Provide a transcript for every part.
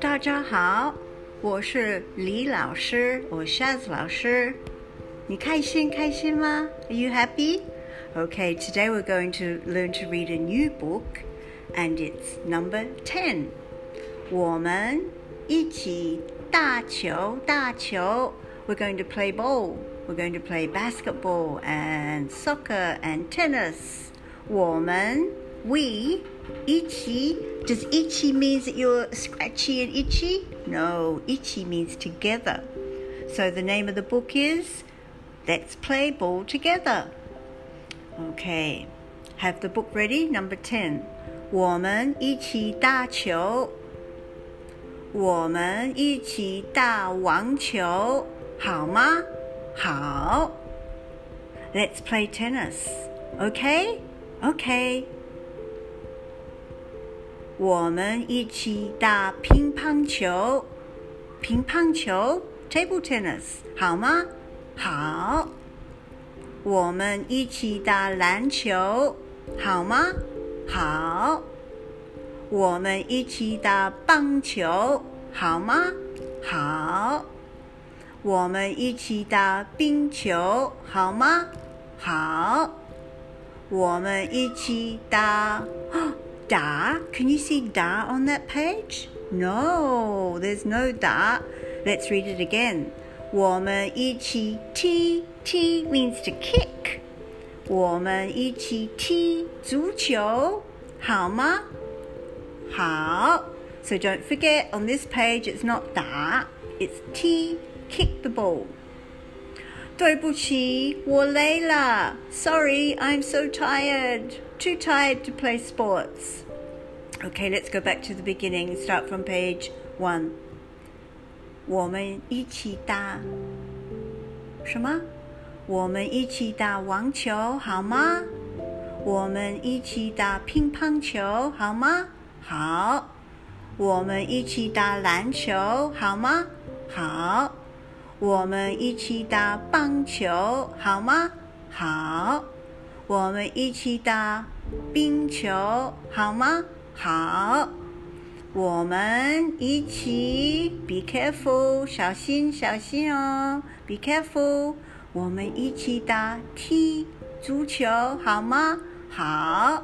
大家好，我是李老师，我 Shaz 老师。你开心开心吗？Are you happy? Okay, today we're going to learn to read a new book, and it's number ten. 我们一起打球打球。We're going to play ball. We're going to play basketball and soccer and tennis. 我们 we Ichi. Does ichi means that you're scratchy and itchy? No, ichi means together. So the name of the book is Let's Play Ball Together. Okay, have the book ready. Number 10. 我们一起打球。我们一起打网球，好吗？好。Let's play tennis. Okay? OK，我们一起打乒乓球，乒乓球 （table tennis） 好吗？好。我们一起打篮球，好吗？好。我们一起打棒球，好吗？好。我们一起打冰球，好吗？好。我们一起打。da. Can you see da on that page? No, there's no da. Let's read it again. 我们一起踢踢 means to kick. 我们一起踢足球，好吗？好。So don't forget on this page it's not da, it's T, kick the ball. 对不起，我累了。Sorry, I'm so tired too tired to play sports. Okay, let's go back to the beginning. Start from page one. 我们一起打什么？我们一起打网球好吗？我们一起打乒乓球好吗？好。我们一起打篮球好吗？好。 我们一起打棒球好吗？好。我们一起打冰球好吗？好，我们一起，be careful，小心小心哦，be careful。我们一起打踢足球好吗？好，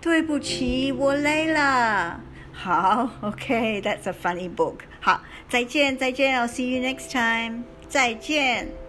对不起，我累了。好，OK，that's a funny book。好，再见再见，I'll see you next time。再见。